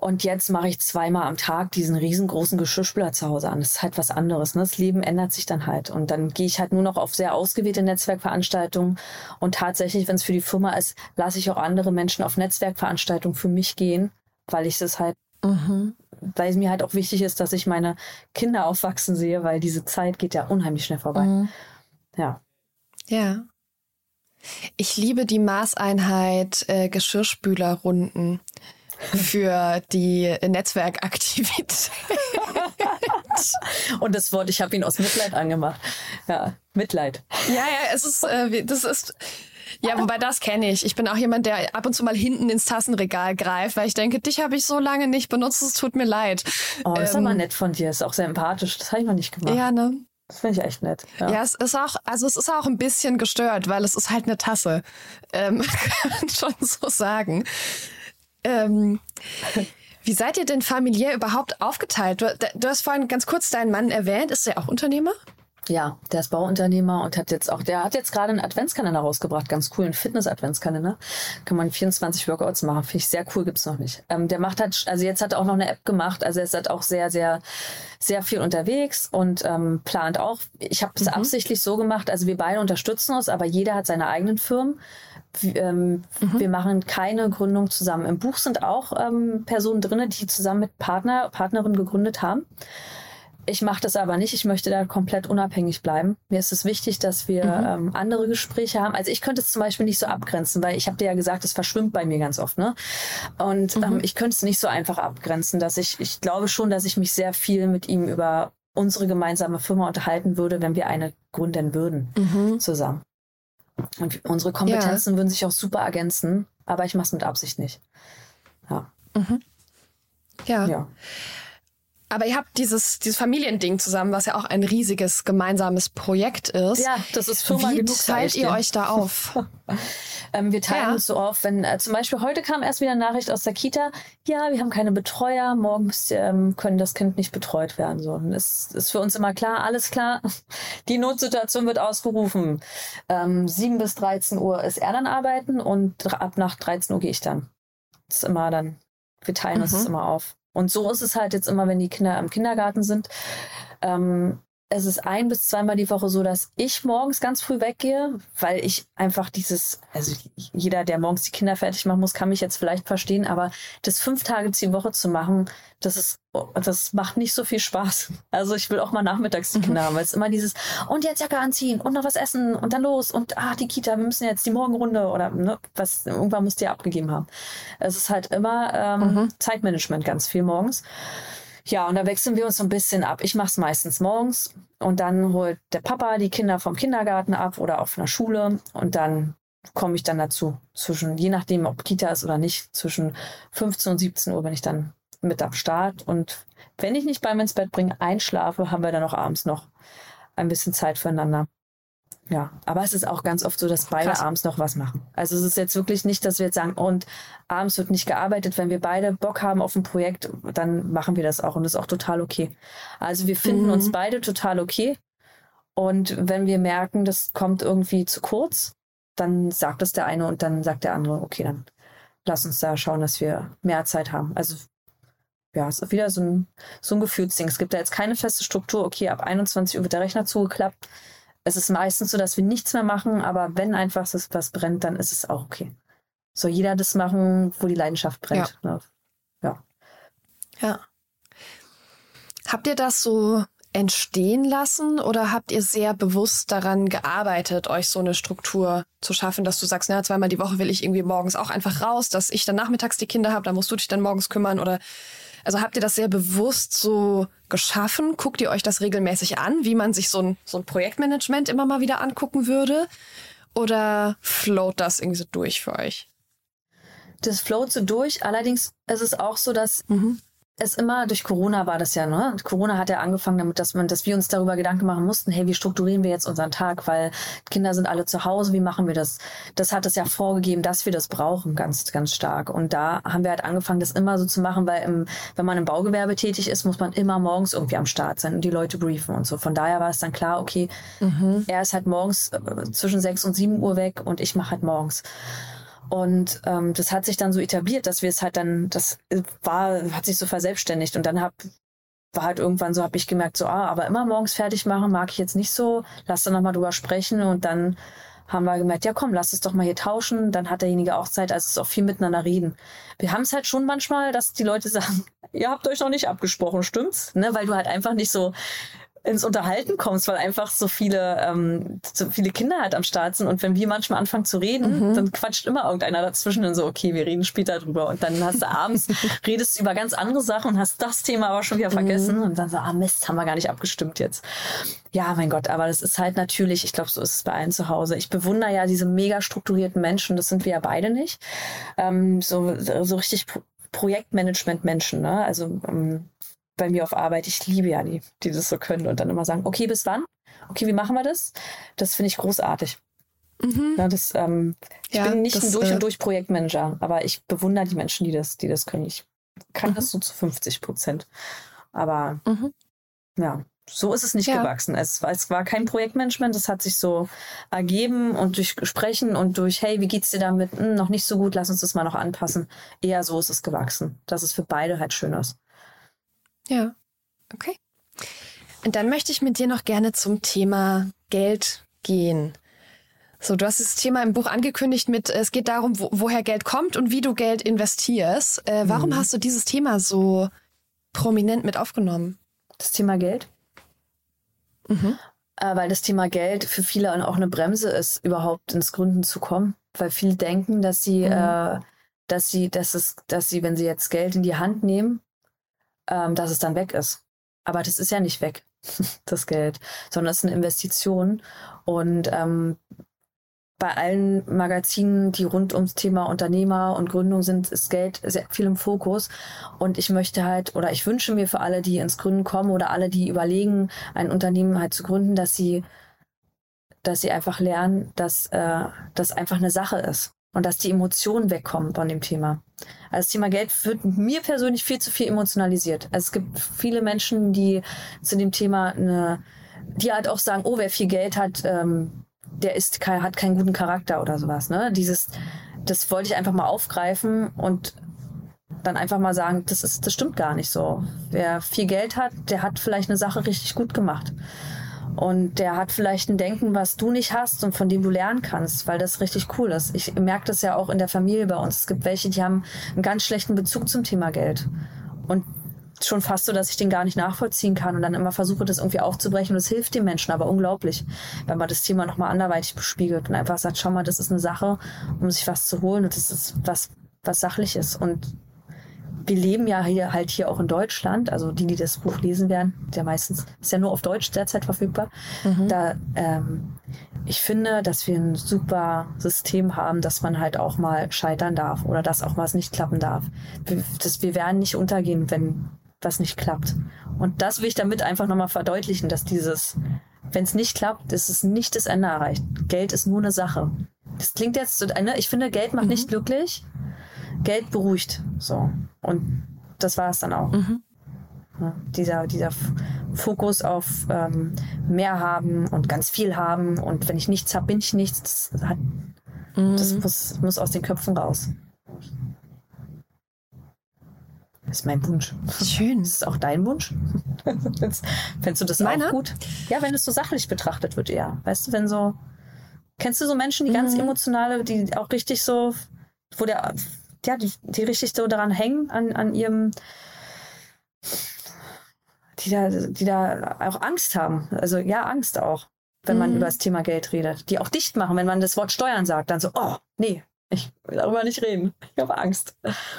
Und jetzt mache ich zweimal am Tag diesen riesengroßen Geschirrspüler zu Hause an. Das ist halt was anderes. Ne? Das Leben ändert sich dann halt. Und dann gehe ich halt nur noch auf sehr ausgewählte Netzwerkveranstaltungen. Und tatsächlich, wenn es für die Firma ist, lasse ich auch andere Menschen auf Netzwerkveranstaltungen für mich gehen, weil ich es halt, mhm. weil es mir halt auch wichtig ist, dass ich meine Kinder aufwachsen sehe, weil diese Zeit geht ja unheimlich schnell vorbei. Mhm. Ja. Ja. Ich liebe die Maßeinheit äh, Geschirrspülerrunden für die Netzwerkaktivität. <laughs> Und das Wort, ich habe ihn aus Mitleid angemacht. Ja, Mitleid. Ja, ja, es ist, äh, das ist. Ja, wobei das kenne ich. Ich bin auch jemand, der ab und zu mal hinten ins Tassenregal greift, weil ich denke, dich habe ich so lange nicht benutzt, es tut mir leid. Oh, das ähm, ist aber nett von dir, ist auch sehr empathisch. Das habe ich noch nicht gemacht. Ja, ne? Das finde ich echt nett. Ja. ja. es ist auch, also es ist auch ein bisschen gestört, weil es ist halt eine Tasse. Ähm, <laughs> kann man schon so sagen. Ähm, wie seid ihr denn familiär überhaupt aufgeteilt? Du, du hast vorhin ganz kurz deinen Mann erwähnt. Ist er auch Unternehmer? Ja, der ist Bauunternehmer und hat jetzt auch, der hat jetzt gerade einen Adventskalender rausgebracht, ganz cool, einen Fitness-Adventskalender. Kann man 24 Workouts machen, finde ich sehr cool, gibt's noch nicht. Ähm, der macht halt, also jetzt hat er auch noch eine App gemacht, also er ist halt auch sehr, sehr, sehr viel unterwegs und ähm, plant auch. Ich habe es mhm. absichtlich so gemacht, also wir beide unterstützen uns, aber jeder hat seine eigenen Firmen. Ähm, mhm. Wir machen keine Gründung zusammen. Im Buch sind auch ähm, Personen drinne, die zusammen mit Partner, Partnerin gegründet haben. Ich mache das aber nicht. Ich möchte da komplett unabhängig bleiben. Mir ist es wichtig, dass wir mhm. ähm, andere Gespräche haben. Also ich könnte es zum Beispiel nicht so abgrenzen, weil ich habe dir ja gesagt, es verschwimmt bei mir ganz oft. Ne? Und mhm. ähm, ich könnte es nicht so einfach abgrenzen, dass ich, ich glaube schon, dass ich mich sehr viel mit ihm über unsere gemeinsame Firma unterhalten würde, wenn wir eine gründen würden mhm. zusammen. Und unsere Kompetenzen ja. würden sich auch super ergänzen, aber ich mache es mit Absicht nicht. Ja. Mhm. ja. Ja. Aber ihr habt dieses, dieses Familiending zusammen, was ja auch ein riesiges gemeinsames Projekt ist. Ja, das ist Firma Wie genug. teilt ihr euch da auf? <laughs> ähm, wir teilen ja. uns so auf, wenn äh, zum Beispiel heute kam erst wieder eine Nachricht aus der Kita, ja, wir haben keine Betreuer, morgen ähm, können das Kind nicht betreut werden. So, und es ist für uns immer klar, alles klar, <laughs> die Notsituation wird ausgerufen. Ähm, 7 bis 13 Uhr ist er dann arbeiten und ab nach 13 Uhr gehe ich dann. Das ist immer dann, wir teilen mhm. uns das immer auf. Und so ist es halt jetzt immer, wenn die Kinder im Kindergarten sind. Ähm, es ist ein bis zweimal die Woche so, dass ich morgens ganz früh weggehe, weil ich einfach dieses, also jeder, der morgens die Kinder fertig machen muss, kann mich jetzt vielleicht verstehen, aber das fünf Tage die Woche zu machen, das ist, das macht nicht so viel Spaß. Also ich will auch mal nachmittags die Kinder <laughs> haben, weil es immer dieses, und jetzt Jacke anziehen und noch was essen und dann los und ah, die Kita, wir müssen jetzt die Morgenrunde oder ne, was, irgendwann musst ihr ja abgegeben haben. Es ist halt immer ähm, mhm. Zeitmanagement ganz viel morgens. Ja, und da wechseln wir uns so ein bisschen ab. Ich mache es meistens morgens und dann holt der Papa die Kinder vom Kindergarten ab oder auf einer Schule und dann komme ich dann dazu. Zwischen, je nachdem, ob Kita ist oder nicht, zwischen 15 und 17 Uhr bin ich dann mit am Start. Und wenn ich nicht beim ins Bett bringe, einschlafe, haben wir dann auch abends noch ein bisschen Zeit füreinander. Ja, aber es ist auch ganz oft so, dass beide Krass. abends noch was machen. Also es ist jetzt wirklich nicht, dass wir jetzt sagen, und abends wird nicht gearbeitet. Wenn wir beide Bock haben auf ein Projekt, dann machen wir das auch und das ist auch total okay. Also wir finden mhm. uns beide total okay. Und wenn wir merken, das kommt irgendwie zu kurz, dann sagt es der eine und dann sagt der andere, okay, dann lass uns da schauen, dass wir mehr Zeit haben. Also ja, es ist wieder so ein, so ein Gefühlsding. Es gibt da jetzt keine feste Struktur, okay, ab 21 Uhr wird der Rechner zugeklappt es ist meistens so, dass wir nichts mehr machen, aber wenn einfach was brennt, dann ist es auch okay. Soll jeder das machen, wo die Leidenschaft brennt. Ja. Ne? Ja. ja. Habt ihr das so entstehen lassen oder habt ihr sehr bewusst daran gearbeitet, euch so eine Struktur zu schaffen, dass du sagst, na, zweimal die Woche will ich irgendwie morgens auch einfach raus, dass ich dann nachmittags die Kinder habe, da musst du dich dann morgens kümmern oder also habt ihr das sehr bewusst so geschaffen? Guckt ihr euch das regelmäßig an, wie man sich so ein, so ein Projektmanagement immer mal wieder angucken würde? Oder float das irgendwie so durch für euch? Das float so durch. Allerdings ist es auch so, dass mhm es immer durch Corona war das ja, ne? Corona hat ja angefangen damit, dass man, dass wir uns darüber Gedanken machen mussten, hey, wie strukturieren wir jetzt unseren Tag, weil Kinder sind alle zu Hause, wie machen wir das? Das hat es ja vorgegeben, dass wir das brauchen, ganz, ganz stark. Und da haben wir halt angefangen, das immer so zu machen, weil im, wenn man im Baugewerbe tätig ist, muss man immer morgens irgendwie am Start sein und die Leute briefen und so. Von daher war es dann klar, okay, mhm. er ist halt morgens äh, zwischen sechs und sieben Uhr weg und ich mache halt morgens. Und ähm, das hat sich dann so etabliert, dass wir es halt dann, das war, hat sich so verselbstständigt. Und dann hab, war halt irgendwann so, habe ich gemerkt, so, ah, aber immer morgens fertig machen mag ich jetzt nicht so. Lass da nochmal drüber sprechen und dann haben wir gemerkt, ja komm, lass es doch mal hier tauschen. Dann hat derjenige auch Zeit, also es ist auch viel miteinander reden. Wir haben es halt schon manchmal, dass die Leute <laughs> sagen, ihr habt euch noch nicht abgesprochen, stimmt's? Ne? Weil du halt einfach nicht so ins Unterhalten kommst, weil einfach so viele, ähm, so viele Kinder halt am Start sind. Und wenn wir manchmal anfangen zu reden, mhm. dann quatscht immer irgendeiner dazwischen und so, okay, wir reden später drüber. Und dann hast du abends, <laughs> redest du über ganz andere Sachen und hast das Thema aber schon wieder vergessen. Mhm. Und dann so, ah Mist, haben wir gar nicht abgestimmt jetzt. Ja, mein Gott, aber das ist halt natürlich, ich glaube, so ist es bei allen zu Hause. Ich bewundere ja diese mega strukturierten Menschen, das sind wir ja beide nicht. Ähm, so, so richtig Projektmanagement-Menschen, ne? Also ähm, bei mir auf Arbeit, ich liebe ja die, die das so können und dann immer sagen, okay, bis wann? Okay, wie machen wir das? Das finde ich großartig. Mhm. Ja, das, ähm, ich ja, bin nicht das, ein durch und äh, durch Projektmanager, aber ich bewundere die Menschen, die das, die das können. Ich kann mhm. das so zu 50 Prozent. Aber mhm. ja, so ist es nicht ja. gewachsen. Es, es war kein Projektmanagement, es hat sich so ergeben und durch Sprechen und durch, hey, wie geht's dir damit? Hm, noch nicht so gut, lass uns das mal noch anpassen. Eher so ist es gewachsen, dass es für beide halt schön ist. Ja, okay. Und dann möchte ich mit dir noch gerne zum Thema Geld gehen. So, du hast das Thema im Buch angekündigt mit, es geht darum, wo, woher Geld kommt und wie du Geld investierst. Äh, warum mhm. hast du dieses Thema so prominent mit aufgenommen? Das Thema Geld? Mhm. Äh, weil das Thema Geld für viele auch eine Bremse ist, überhaupt ins Gründen zu kommen. Weil viele denken, dass sie, mhm. äh, dass sie, dass es, dass sie, wenn sie jetzt Geld in die Hand nehmen, ähm, dass es dann weg ist. Aber das ist ja nicht weg, <laughs> das Geld, sondern es ist eine Investition. Und ähm, bei allen Magazinen, die rund ums Thema Unternehmer und Gründung sind, ist Geld sehr viel im Fokus. Und ich möchte halt, oder ich wünsche mir für alle, die ins Gründen kommen oder alle, die überlegen, ein Unternehmen halt zu gründen, dass sie, dass sie einfach lernen, dass äh, das einfach eine Sache ist und dass die Emotionen wegkommen von dem Thema. Also das Thema Geld wird mir persönlich viel zu viel emotionalisiert. Also es gibt viele Menschen, die zu dem Thema eine, die halt auch sagen, oh, wer viel Geld hat, ähm, der ist hat keinen guten Charakter oder sowas. Ne? Dieses, das wollte ich einfach mal aufgreifen und dann einfach mal sagen, das ist, das stimmt gar nicht so. Wer viel Geld hat, der hat vielleicht eine Sache richtig gut gemacht. Und der hat vielleicht ein Denken, was du nicht hast und von dem du lernen kannst, weil das richtig cool ist. Ich merke das ja auch in der Familie bei uns. Es gibt welche, die haben einen ganz schlechten Bezug zum Thema Geld. Und schon fast so, dass ich den gar nicht nachvollziehen kann und dann immer versuche, das irgendwie aufzubrechen. Und es hilft den Menschen aber unglaublich, wenn man das Thema nochmal anderweitig bespiegelt und einfach sagt, schau mal, das ist eine Sache, um sich was zu holen und das ist was, was Sachliches. Und wir leben ja hier halt hier auch in Deutschland, also die, die das Buch lesen werden, der meistens ist ja nur auf Deutsch derzeit verfügbar. Mhm. Da ähm, ich finde, dass wir ein super System haben, dass man halt auch mal scheitern darf oder dass auch was nicht klappen darf. Wir, das, wir werden nicht untergehen, wenn was nicht klappt. Und das will ich damit einfach nochmal verdeutlichen, dass dieses, wenn es nicht klappt, ist es nicht das Ende erreicht. Geld ist nur eine Sache. Das klingt jetzt so, ne? ich finde, Geld macht mhm. nicht glücklich, Geld beruhigt. So. Und das war es dann auch. Mhm. Ja, dieser, dieser Fokus auf ähm, mehr haben und ganz viel haben und wenn ich nichts habe, bin ich nichts. Das, hat, mhm. das muss, muss aus den Köpfen raus. Das ist mein Wunsch. Schön. Das ist auch dein Wunsch? <laughs> Fändest du das Meiner? auch gut? Ja, wenn es so sachlich betrachtet wird, eher. Weißt du, wenn so. Kennst du so Menschen, die ganz mhm. emotionale, die auch richtig so, wo der ja, die, die richtig so daran hängen, an, an ihrem, die da, die da auch Angst haben. Also ja, Angst auch, wenn mhm. man über das Thema Geld redet. Die auch dicht machen, wenn man das Wort Steuern sagt, dann so, oh, nee, ich will darüber nicht reden. Ich habe Angst.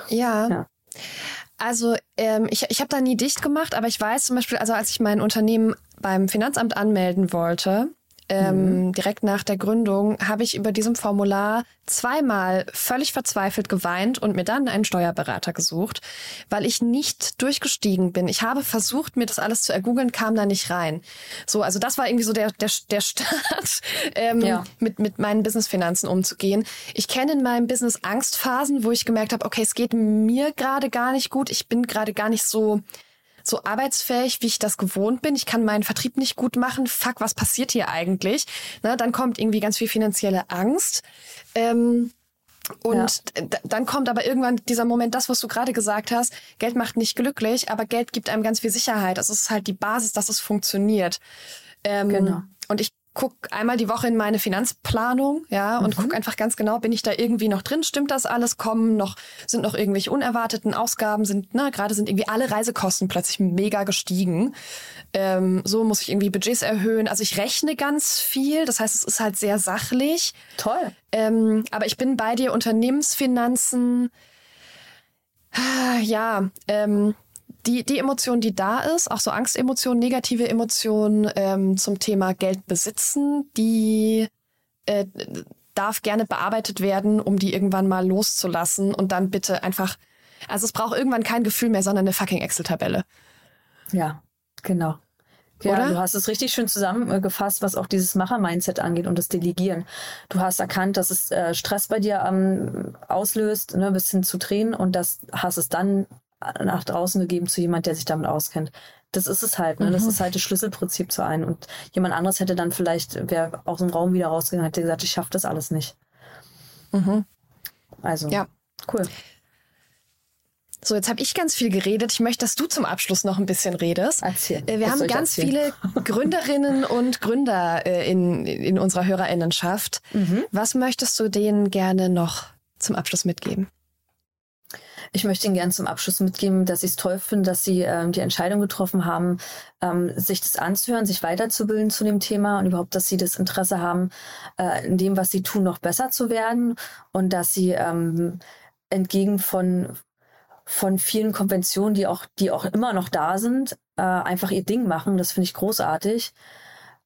Ja. ja. Also ähm, ich, ich habe da nie dicht gemacht, aber ich weiß zum Beispiel, also als ich mein Unternehmen beim Finanzamt anmelden wollte, ähm, mhm. direkt nach der Gründung, habe ich über diesem Formular zweimal völlig verzweifelt geweint und mir dann einen Steuerberater gesucht, weil ich nicht durchgestiegen bin. Ich habe versucht, mir das alles zu ergoogeln, kam da nicht rein. So, also das war irgendwie so der, der, der <laughs> Start, ähm, ja. mit, mit meinen Businessfinanzen umzugehen. Ich kenne in meinem Business Angstphasen, wo ich gemerkt habe, okay, es geht mir gerade gar nicht gut. Ich bin gerade gar nicht so so arbeitsfähig, wie ich das gewohnt bin. Ich kann meinen Vertrieb nicht gut machen. Fuck, was passiert hier eigentlich? Na, dann kommt irgendwie ganz viel finanzielle Angst. Ähm, und ja. dann kommt aber irgendwann dieser Moment, das, was du gerade gesagt hast, Geld macht nicht glücklich, aber Geld gibt einem ganz viel Sicherheit. Das ist halt die Basis, dass es funktioniert. Ähm, genau. Und ich gucke einmal die Woche in meine Finanzplanung, ja, und mhm. gucke einfach ganz genau, bin ich da irgendwie noch drin? Stimmt das alles? Kommen noch, sind noch irgendwelche unerwarteten Ausgaben? Sind, na, gerade sind irgendwie alle Reisekosten plötzlich mega gestiegen. Ähm, so muss ich irgendwie Budgets erhöhen. Also ich rechne ganz viel. Das heißt, es ist halt sehr sachlich. Toll. Ähm, aber ich bin bei dir Unternehmensfinanzen. Ja, ähm, die, die Emotion, die da ist, auch so Angstemotionen, negative Emotionen ähm, zum Thema Geld besitzen, die äh, darf gerne bearbeitet werden, um die irgendwann mal loszulassen und dann bitte einfach, also es braucht irgendwann kein Gefühl mehr, sondern eine fucking Excel-Tabelle. Ja, genau. Ja, Oder? du hast es richtig schön zusammengefasst, was auch dieses Macher-Mindset angeht und das Delegieren. Du hast erkannt, dass es äh, Stress bei dir ähm, auslöst, ne, bis hin zu Tränen und das hast es dann nach draußen gegeben zu jemand, der sich damit auskennt. Das ist es halt, ne? Mhm. Das ist halt das Schlüsselprinzip zu einem. Und jemand anderes hätte dann vielleicht, wäre aus dem Raum wieder rausgegangen, hätte gesagt, ich schaffe das alles nicht. Mhm. Also, ja. cool. So, jetzt habe ich ganz viel geredet. Ich möchte, dass du zum Abschluss noch ein bisschen redest. Erzähl. Äh, wir haben ganz erzählen? viele <laughs> Gründerinnen und Gründer äh, in, in unserer Hörerinnenschaft. Mhm. Was möchtest du denen gerne noch zum Abschluss mitgeben? Ich möchte Ihnen gerne zum Abschluss mitgeben, dass ich es toll finde, dass Sie ähm, die Entscheidung getroffen haben, ähm, sich das anzuhören, sich weiterzubilden zu dem Thema und überhaupt, dass Sie das Interesse haben, äh, in dem, was Sie tun, noch besser zu werden und dass Sie ähm, entgegen von von vielen Konventionen, die auch, die auch immer noch da sind, äh, einfach ihr Ding machen. Das finde ich großartig.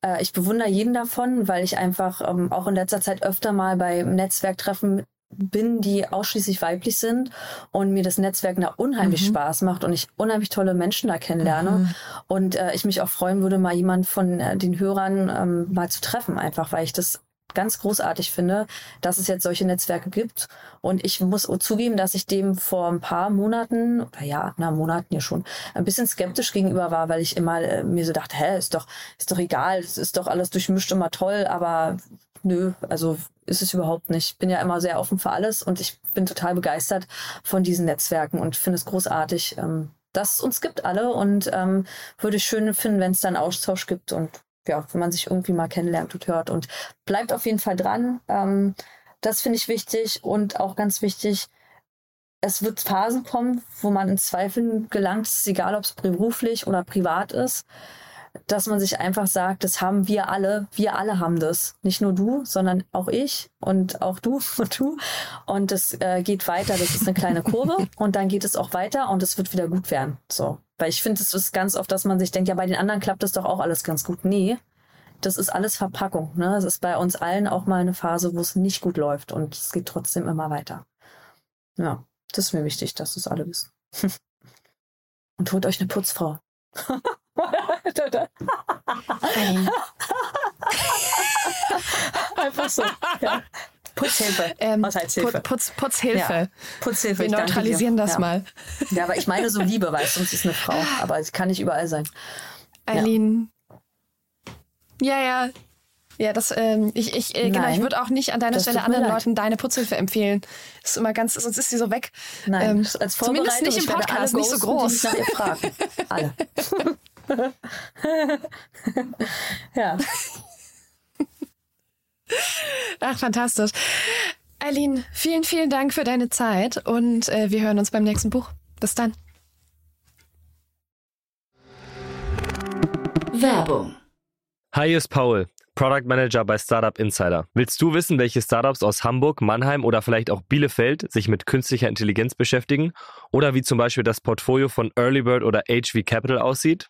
Äh, ich bewundere jeden davon, weil ich einfach ähm, auch in letzter Zeit öfter mal bei Netzwerktreffen bin, die ausschließlich weiblich sind und mir das Netzwerk da unheimlich mhm. Spaß macht und ich unheimlich tolle Menschen da kennenlerne mhm. und äh, ich mich auch freuen würde, mal jemand von äh, den Hörern ähm, mal zu treffen, einfach weil ich das ganz großartig finde, dass es jetzt solche Netzwerke gibt. Und ich muss zugeben, dass ich dem vor ein paar Monaten, oder ja, na, Monaten ja schon, ein bisschen skeptisch gegenüber war, weil ich immer äh, mir so dachte, hä, ist doch, ist doch egal, es ist doch alles durchmischt immer toll, aber nö, also ist es überhaupt nicht. Bin ja immer sehr offen für alles und ich bin total begeistert von diesen Netzwerken und finde es großartig, ähm, dass es uns gibt alle und ähm, würde ich schön finden, wenn es dann Austausch gibt und ja, wenn man sich irgendwie mal kennenlernt und hört und bleibt auf jeden Fall dran. Ähm, das finde ich wichtig und auch ganz wichtig, es wird Phasen kommen, wo man in Zweifeln gelangt, egal, ob es beruflich oder privat ist dass man sich einfach sagt, das haben wir alle, wir alle haben das. Nicht nur du, sondern auch ich und auch du <laughs> und du. Und das äh, geht weiter, das ist eine kleine Kurve <laughs> und dann geht es auch weiter und es wird wieder gut werden. So. Weil ich finde, es ist ganz oft, dass man sich denkt, ja, bei den anderen klappt das doch auch alles ganz gut. Nee, das ist alles Verpackung. Ne? Es ist bei uns allen auch mal eine Phase, wo es nicht gut läuft und es geht trotzdem immer weiter. Ja, das ist mir wichtig, dass das alle wissen. <laughs> und holt euch eine Putzfrau. Einfach so. Ja. Putzhilfe. Ähm, Was heißt Hilfe? Putz, Putzhilfe. Ja. Putzhilfe. Wir neutralisieren das ja. mal. Ja, aber ich meine so Liebe, weil sonst ist eine Frau. Aber sie kann nicht überall sein. Eileen. Ja, ja. Ja, das, ähm, ich, ich, äh, genau, ich würde auch nicht an deiner das Stelle anderen Leuten deine Putzhilfe empfehlen. Das ist immer ganz, sonst ist sie so weg. Nein, ähm, als Zumindest nicht im Podcast, nicht so groß. Die nach ihr fragen. Alle. <laughs> <laughs> ja. Ach, fantastisch. Eileen, vielen, vielen Dank für deine Zeit und äh, wir hören uns beim nächsten Buch. Bis dann. Werbung. Hi, hier ist Paul, Product Manager bei Startup Insider. Willst du wissen, welche Startups aus Hamburg, Mannheim oder vielleicht auch Bielefeld sich mit künstlicher Intelligenz beschäftigen? Oder wie zum Beispiel das Portfolio von Earlybird oder HV Capital aussieht?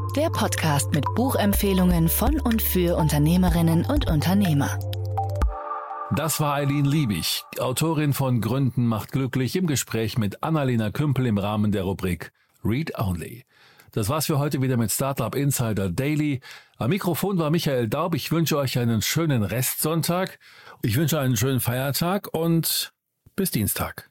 der Podcast mit Buchempfehlungen von und für Unternehmerinnen und Unternehmer. Das war Eileen Liebig, Autorin von Gründen macht glücklich im Gespräch mit Annalena Kümpel im Rahmen der Rubrik Read Only. Das war's für heute wieder mit Startup Insider Daily. Am Mikrofon war Michael Daub. Ich wünsche euch einen schönen Restsonntag. Ich wünsche einen schönen Feiertag und bis Dienstag.